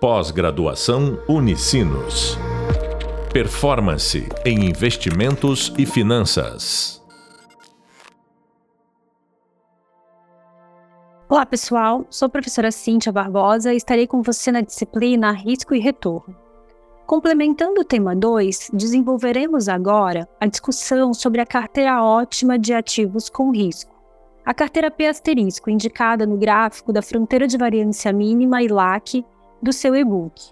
Pós-graduação Unicinos. Performance em investimentos e finanças. Olá, pessoal. Sou a professora Cíntia Barbosa e estarei com você na disciplina Risco e Retorno. Complementando o tema 2, desenvolveremos agora a discussão sobre a carteira ótima de ativos com risco. A carteira P asterisco, indicada no gráfico da fronteira de variância mínima e LAC do seu e-book.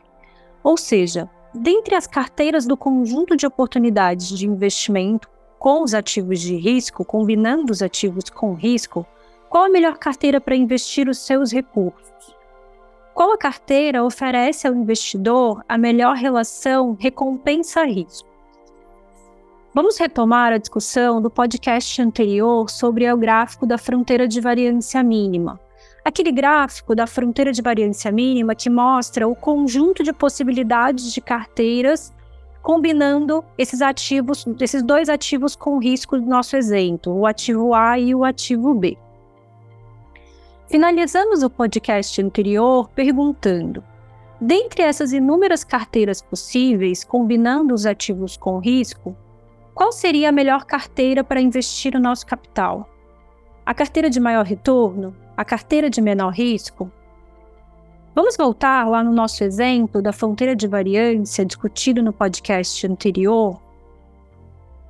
Ou seja, dentre as carteiras do conjunto de oportunidades de investimento com os ativos de risco, combinando os ativos com risco, qual a melhor carteira para investir os seus recursos? Qual a carteira oferece ao investidor a melhor relação recompensa-risco? Vamos retomar a discussão do podcast anterior sobre o gráfico da fronteira de variância mínima, aquele gráfico da fronteira de variância mínima que mostra o conjunto de possibilidades de carteiras combinando esses ativos, esses dois ativos com risco do nosso exemplo, o ativo A e o ativo B. Finalizamos o podcast anterior perguntando: dentre essas inúmeras carteiras possíveis, combinando os ativos com risco, qual seria a melhor carteira para investir o nosso capital? A carteira de maior retorno? A carteira de menor risco? Vamos voltar lá no nosso exemplo da fronteira de variância discutido no podcast anterior,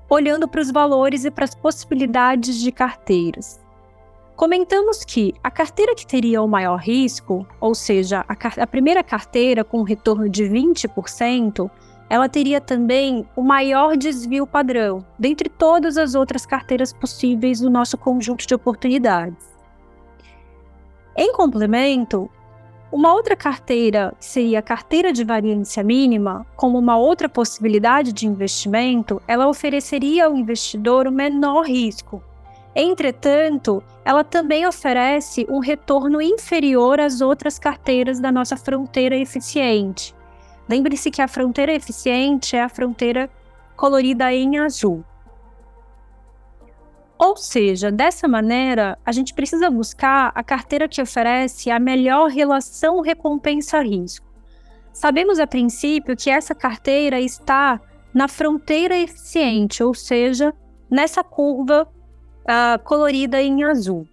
olhando para os valores e para as possibilidades de carteiras. Comentamos que a carteira que teria o maior risco, ou seja, a, a primeira carteira com um retorno de 20%, ela teria também o maior desvio padrão, dentre todas as outras carteiras possíveis do nosso conjunto de oportunidades. Em complemento, uma outra carteira, que seria a carteira de variância mínima, como uma outra possibilidade de investimento, ela ofereceria ao investidor o menor risco. Entretanto, ela também oferece um retorno inferior às outras carteiras da nossa fronteira eficiente. Lembre-se que a fronteira eficiente é a fronteira colorida em azul. Ou seja, dessa maneira, a gente precisa buscar a carteira que oferece a melhor relação recompensa-risco. Sabemos a princípio que essa carteira está na fronteira eficiente, ou seja, nessa curva uh, colorida em azul.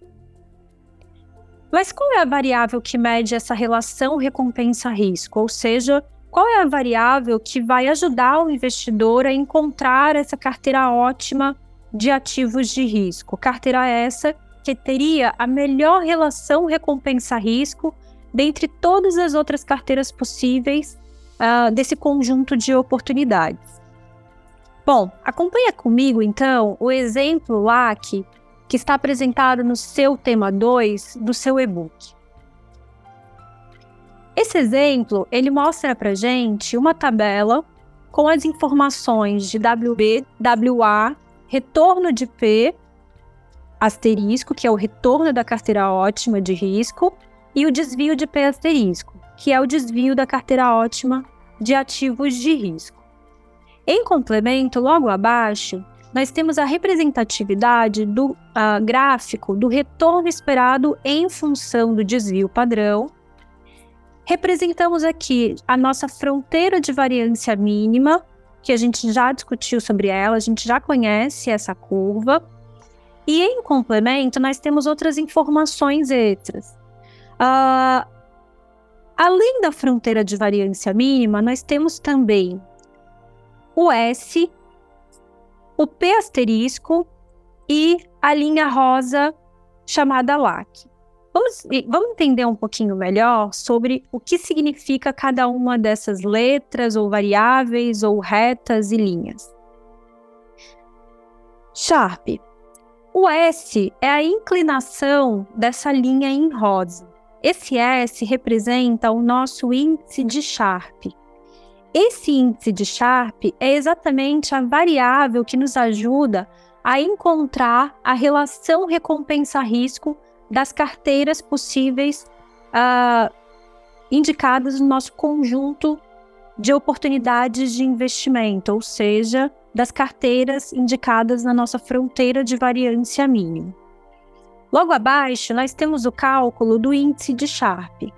Mas qual é a variável que mede essa relação recompensa-risco? Ou seja, qual é a variável que vai ajudar o investidor a encontrar essa carteira ótima de ativos de risco. Carteira essa que teria a melhor relação recompensa-risco dentre todas as outras carteiras possíveis uh, desse conjunto de oportunidades. Bom, acompanha comigo então o exemplo LAC que está apresentado no seu tema 2 do seu e-book. Esse exemplo, ele mostra para gente uma tabela com as informações de WB, WA retorno de P asterisco, que é o retorno da carteira ótima de risco, e o desvio de P asterisco, que é o desvio da carteira ótima de ativos de risco. Em complemento, logo abaixo, nós temos a representatividade do uh, gráfico do retorno esperado em função do desvio padrão. Representamos aqui a nossa fronteira de variância mínima, que a gente já discutiu sobre ela, a gente já conhece essa curva. E em complemento, nós temos outras informações extras. Uh, além da fronteira de variância mínima, nós temos também o S, o P asterisco e a linha rosa chamada LAC. Vamos, vamos entender um pouquinho melhor sobre o que significa cada uma dessas letras, ou variáveis, ou retas e linhas. Sharp. O S é a inclinação dessa linha em rosa. Esse S representa o nosso índice de Sharp. Esse índice de Sharp é exatamente a variável que nos ajuda a encontrar a relação recompensa-risco das carteiras possíveis uh, indicadas no nosso conjunto de oportunidades de investimento, ou seja, das carteiras indicadas na nossa fronteira de variância mínima. Logo abaixo, nós temos o cálculo do índice de Sharpe.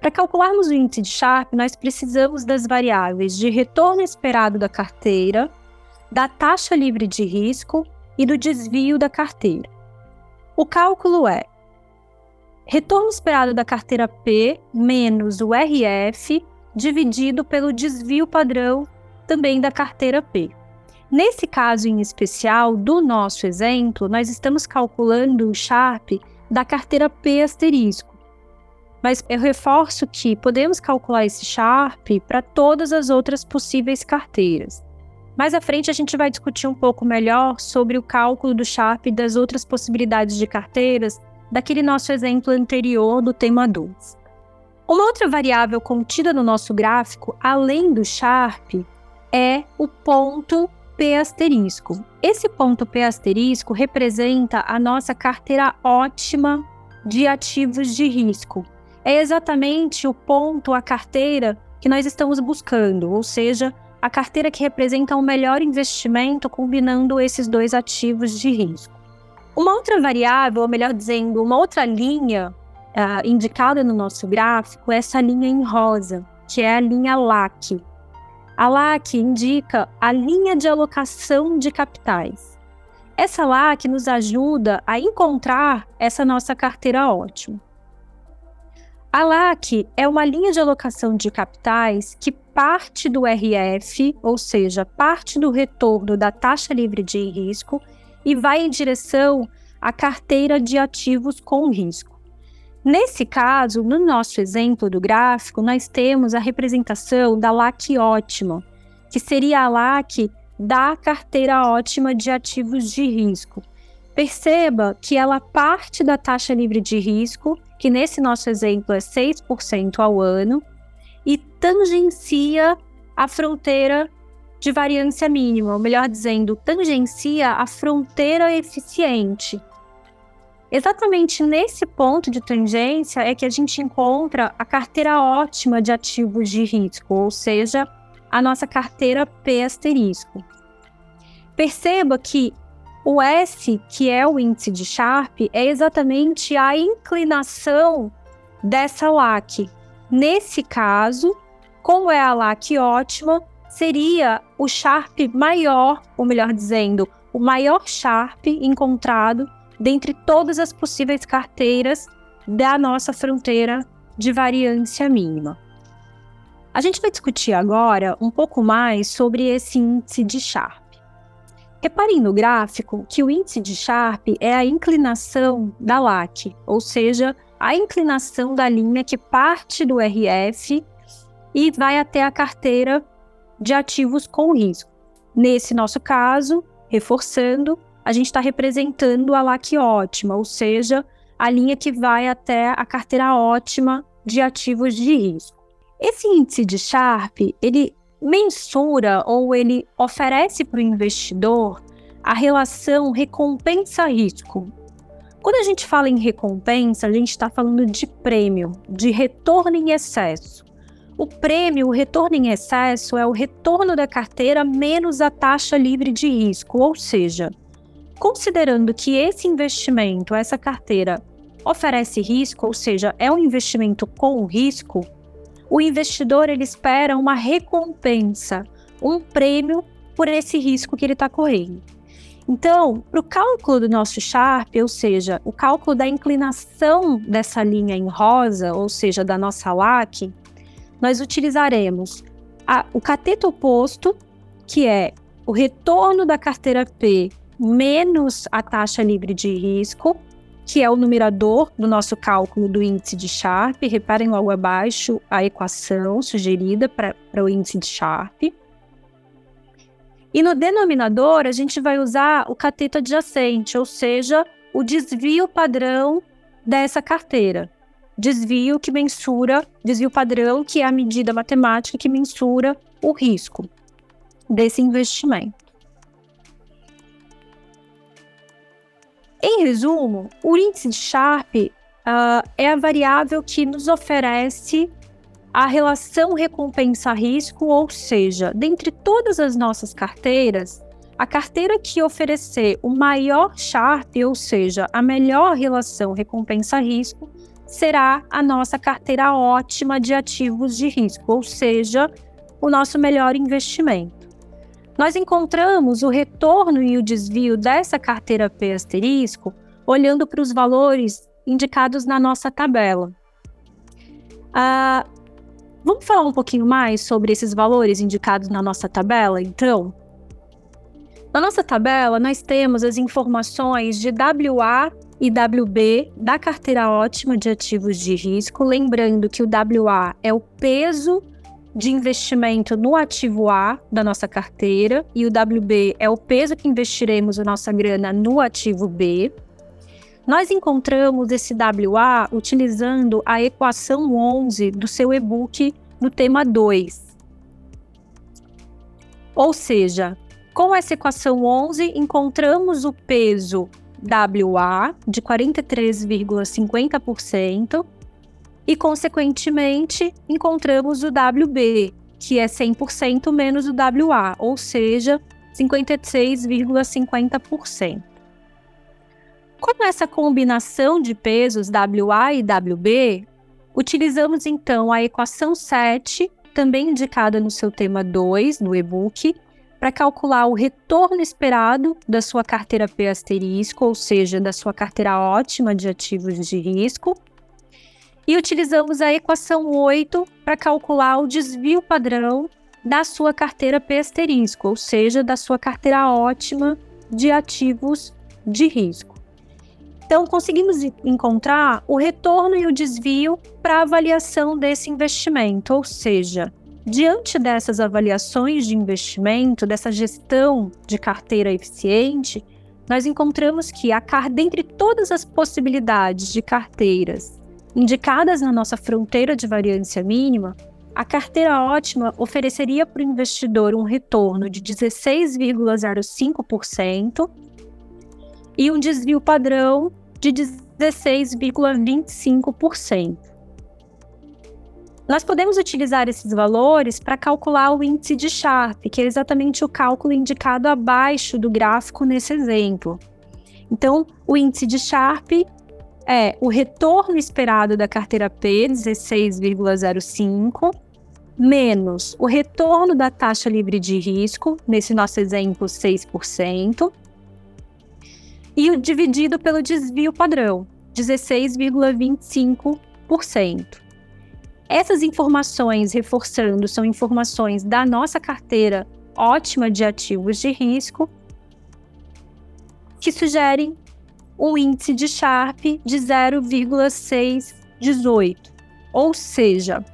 Para calcularmos o índice de Sharp, nós precisamos das variáveis de retorno esperado da carteira, da taxa livre de risco e do desvio da carteira. O cálculo é retorno esperado da carteira P menos o RF dividido pelo desvio padrão também da carteira P. Nesse caso em especial, do nosso exemplo, nós estamos calculando o Sharp da carteira P asterisco. Mas eu reforço que podemos calcular esse Sharp para todas as outras possíveis carteiras. Mais à frente, a gente vai discutir um pouco melhor sobre o cálculo do Sharp das outras possibilidades de carteiras daquele nosso exemplo anterior do tema 2. Uma outra variável contida no nosso gráfico, além do Sharp, é o ponto P asterisco. Esse ponto P asterisco representa a nossa carteira ótima de ativos de risco. É exatamente o ponto, a carteira que nós estamos buscando, ou seja, a carteira que representa o melhor investimento combinando esses dois ativos de risco. Uma outra variável, ou melhor dizendo, uma outra linha uh, indicada no nosso gráfico é essa linha em rosa, que é a linha LAC. A LAC indica a linha de alocação de capitais. Essa LAC nos ajuda a encontrar essa nossa carteira ótima. A LAC é uma linha de alocação de capitais que parte do RF, ou seja, parte do retorno da taxa livre de risco, e vai em direção à carteira de ativos com risco. Nesse caso, no nosso exemplo do gráfico, nós temos a representação da LAC ótima, que seria a LAC da carteira ótima de ativos de risco. Perceba que ela parte da taxa livre de risco que nesse nosso exemplo é 6% ao ano, tangencia a fronteira de variância mínima, ou melhor dizendo, tangencia a fronteira eficiente. Exatamente nesse ponto de tangência é que a gente encontra a carteira ótima de ativos de risco, ou seja, a nossa carteira P asterisco. Perceba que o S, que é o índice de Sharp, é exatamente a inclinação dessa LAC. Nesse caso, como é a LAC ótima, seria o Sharp maior, ou melhor dizendo, o maior Sharp encontrado dentre todas as possíveis carteiras da nossa fronteira de variância mínima. A gente vai discutir agora um pouco mais sobre esse índice de Sharp. Reparem no gráfico que o índice de Sharp é a inclinação da LAC, ou seja, a inclinação da linha que parte do RF e vai até a carteira de ativos com risco. Nesse nosso caso, reforçando, a gente está representando a LAC ótima, ou seja, a linha que vai até a carteira ótima de ativos de risco. Esse índice de Sharp, ele mensura ou ele oferece para o investidor a relação recompensa-risco. Quando a gente fala em recompensa, a gente está falando de prêmio, de retorno em excesso. O prêmio, o retorno em excesso, é o retorno da carteira menos a taxa livre de risco, ou seja, considerando que esse investimento, essa carteira, oferece risco, ou seja, é um investimento com risco, o investidor ele espera uma recompensa, um prêmio por esse risco que ele está correndo. Então, para o cálculo do nosso Sharp, ou seja, o cálculo da inclinação dessa linha em rosa, ou seja, da nossa LAC, nós utilizaremos a, o cateto oposto, que é o retorno da carteira P menos a taxa livre de risco, que é o numerador do nosso cálculo do índice de Sharp. Reparem logo abaixo a equação sugerida para o índice de Sharp. E no denominador, a gente vai usar o cateto adjacente, ou seja, o desvio padrão dessa carteira. Desvio que mensura, desvio padrão, que é a medida matemática que mensura o risco desse investimento. Em resumo, o índice de Sharp uh, é a variável que nos oferece a relação recompensa-risco, ou seja, dentre todas as nossas carteiras, a carteira que oferecer o maior Sharp, ou seja, a melhor relação recompensa-risco, será a nossa carteira ótima de ativos de risco, ou seja, o nosso melhor investimento. Nós encontramos o retorno e o desvio dessa carteira P asterisco olhando para os valores indicados na nossa tabela. Ah, vamos falar um pouquinho mais sobre esses valores indicados na nossa tabela, então? Na nossa tabela, nós temos as informações de WA e WB da carteira ótima de ativos de risco. Lembrando que o WA é o peso de investimento no ativo A da nossa carteira e o WB é o peso que investiremos a nossa grana no ativo B. Nós encontramos esse WA utilizando a equação 11 do seu e-book no tema 2. Ou seja, com essa equação 11, encontramos o peso WA de 43,50% e, consequentemente, encontramos o WB, que é 100% menos o WA, ou seja, 56,50%. Com essa combinação de pesos WA e WB, utilizamos então a equação 7, também indicada no seu tema 2, no e-book, para calcular o retorno esperado da sua carteira P asterisco, ou seja, da sua carteira ótima de ativos de risco. E utilizamos a equação 8 para calcular o desvio padrão da sua carteira P asterisco, ou seja, da sua carteira ótima de ativos de risco. Então, conseguimos encontrar o retorno e o desvio para avaliação desse investimento, ou seja, Diante dessas avaliações de investimento, dessa gestão de carteira eficiente, nós encontramos que, a, dentre todas as possibilidades de carteiras indicadas na nossa fronteira de variância mínima, a carteira ótima ofereceria para o investidor um retorno de 16,05% e um desvio padrão de 16,25%. Nós podemos utilizar esses valores para calcular o índice de Sharpe, que é exatamente o cálculo indicado abaixo do gráfico nesse exemplo. Então, o índice de Sharpe é o retorno esperado da carteira P, 16,05, menos o retorno da taxa livre de risco, nesse nosso exemplo, 6%, e dividido pelo desvio padrão, 16,25%. Essas informações, reforçando, são informações da nossa carteira ótima de ativos de risco, que sugerem um índice de Sharp de 0,618. Ou seja,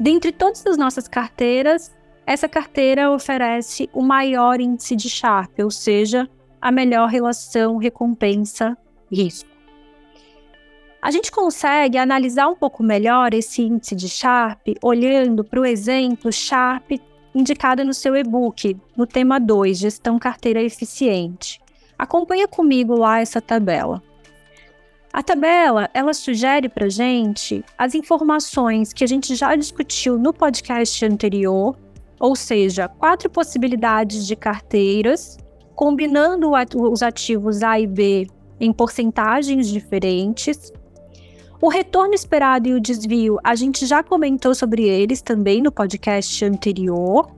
dentre todas as nossas carteiras, essa carteira oferece o maior índice de Sharp, ou seja, a melhor relação recompensa-risco. A gente consegue analisar um pouco melhor esse índice de Sharp olhando para o exemplo Sharp indicado no seu e-book, no tema 2, Gestão Carteira Eficiente. Acompanha comigo lá essa tabela. A tabela, ela sugere para gente as informações que a gente já discutiu no podcast anterior, ou seja, quatro possibilidades de carteiras, combinando os ativos A e B em porcentagens diferentes, o retorno esperado e o desvio, a gente já comentou sobre eles também no podcast anterior.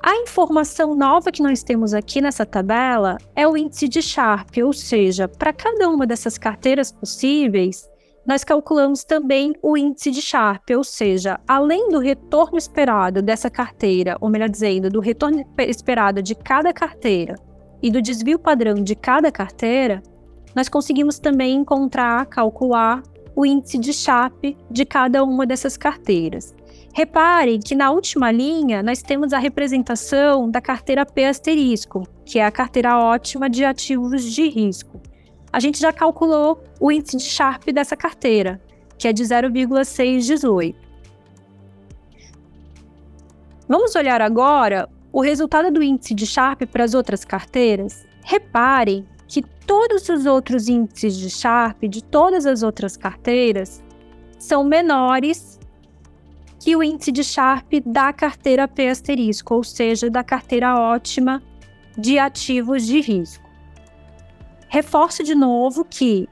A informação nova que nós temos aqui nessa tabela é o índice de Sharp, ou seja, para cada uma dessas carteiras possíveis, nós calculamos também o índice de Sharp, ou seja, além do retorno esperado dessa carteira, ou melhor dizendo, do retorno esperado de cada carteira e do desvio padrão de cada carteira, nós conseguimos também encontrar, calcular o índice de Sharp de cada uma dessas carteiras. Repare que na última linha nós temos a representação da carteira P asterisco, que é a carteira ótima de ativos de risco. A gente já calculou o índice de Sharp dessa carteira, que é de 0,618. Vamos olhar agora o resultado do índice de Sharp para as outras carteiras? Reparem que todos os outros índices de Sharp de todas as outras carteiras são menores que o índice de Sharp da carteira P asterisco, ou seja, da carteira ótima de ativos de risco. Reforço de novo que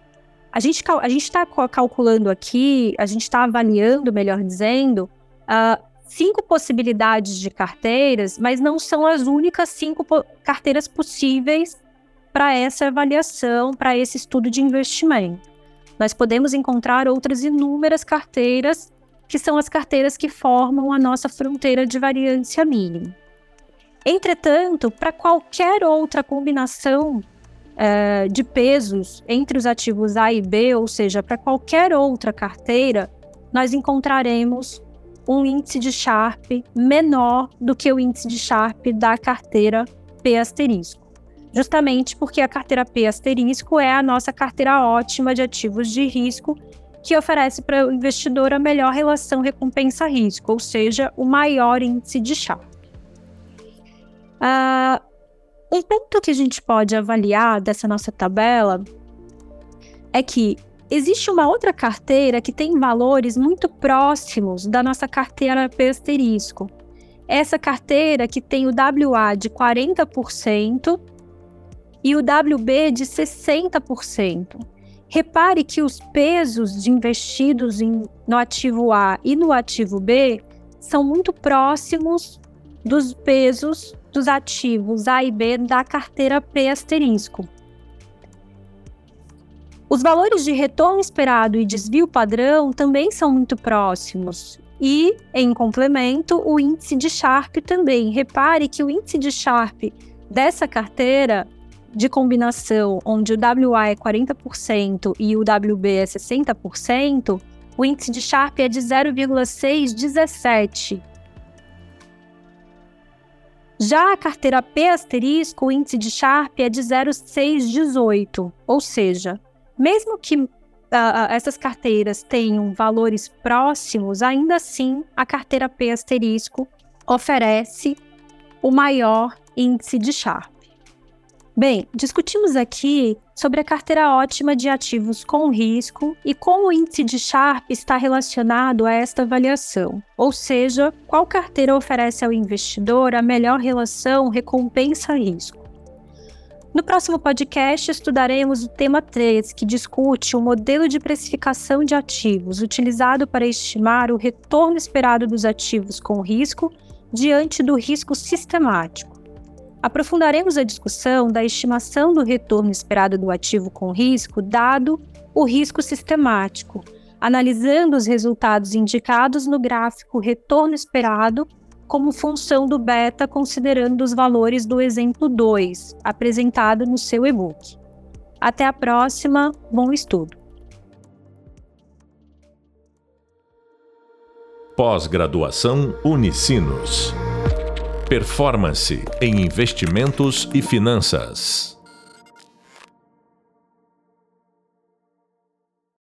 a gente a está calculando aqui, a gente está avaliando, melhor dizendo, uh, cinco possibilidades de carteiras, mas não são as únicas cinco carteiras possíveis para essa avaliação, para esse estudo de investimento. Nós podemos encontrar outras inúmeras carteiras, que são as carteiras que formam a nossa fronteira de variância mínima. Entretanto, para qualquer outra combinação é, de pesos entre os ativos A e B, ou seja, para qualquer outra carteira, nós encontraremos um índice de Sharp menor do que o índice de Sharp da carteira P asterisco. Justamente porque a carteira P asterisco é a nossa carteira ótima de ativos de risco que oferece para o investidor a melhor relação recompensa-risco, ou seja, o maior índice de Sharp. Uh, um ponto que a gente pode avaliar dessa nossa tabela é que existe uma outra carteira que tem valores muito próximos da nossa carteira P asterisco. Essa carteira que tem o WA de 40% e o WB de 60%. Repare que os pesos de investidos em, no ativo A e no ativo B são muito próximos dos pesos dos ativos A e B da carteira P asterisco. Os valores de retorno esperado e desvio padrão também são muito próximos. E, em complemento, o índice de Sharp também. Repare que o índice de Sharp dessa carteira de combinação, onde o WA é 40% e o WB é 60%, o índice de Sharp é de 0,617. Já a carteira P asterisco, o índice de Sharp é de 0,618, ou seja, mesmo que uh, essas carteiras tenham valores próximos, ainda assim a carteira P asterisco oferece o maior índice de Sharp. Bem, discutimos aqui sobre a carteira ótima de ativos com risco e como o índice de Sharp está relacionado a esta avaliação, ou seja, qual carteira oferece ao investidor a melhor relação recompensa-risco. No próximo podcast, estudaremos o tema 3, que discute o modelo de precificação de ativos utilizado para estimar o retorno esperado dos ativos com risco diante do risco sistemático. Aprofundaremos a discussão da estimação do retorno esperado do ativo com risco, dado o risco sistemático, analisando os resultados indicados no gráfico retorno esperado como função do beta, considerando os valores do exemplo 2, apresentado no seu e-book. Até a próxima, bom estudo! Pós-graduação Unicinos. Performance em investimentos e finanças.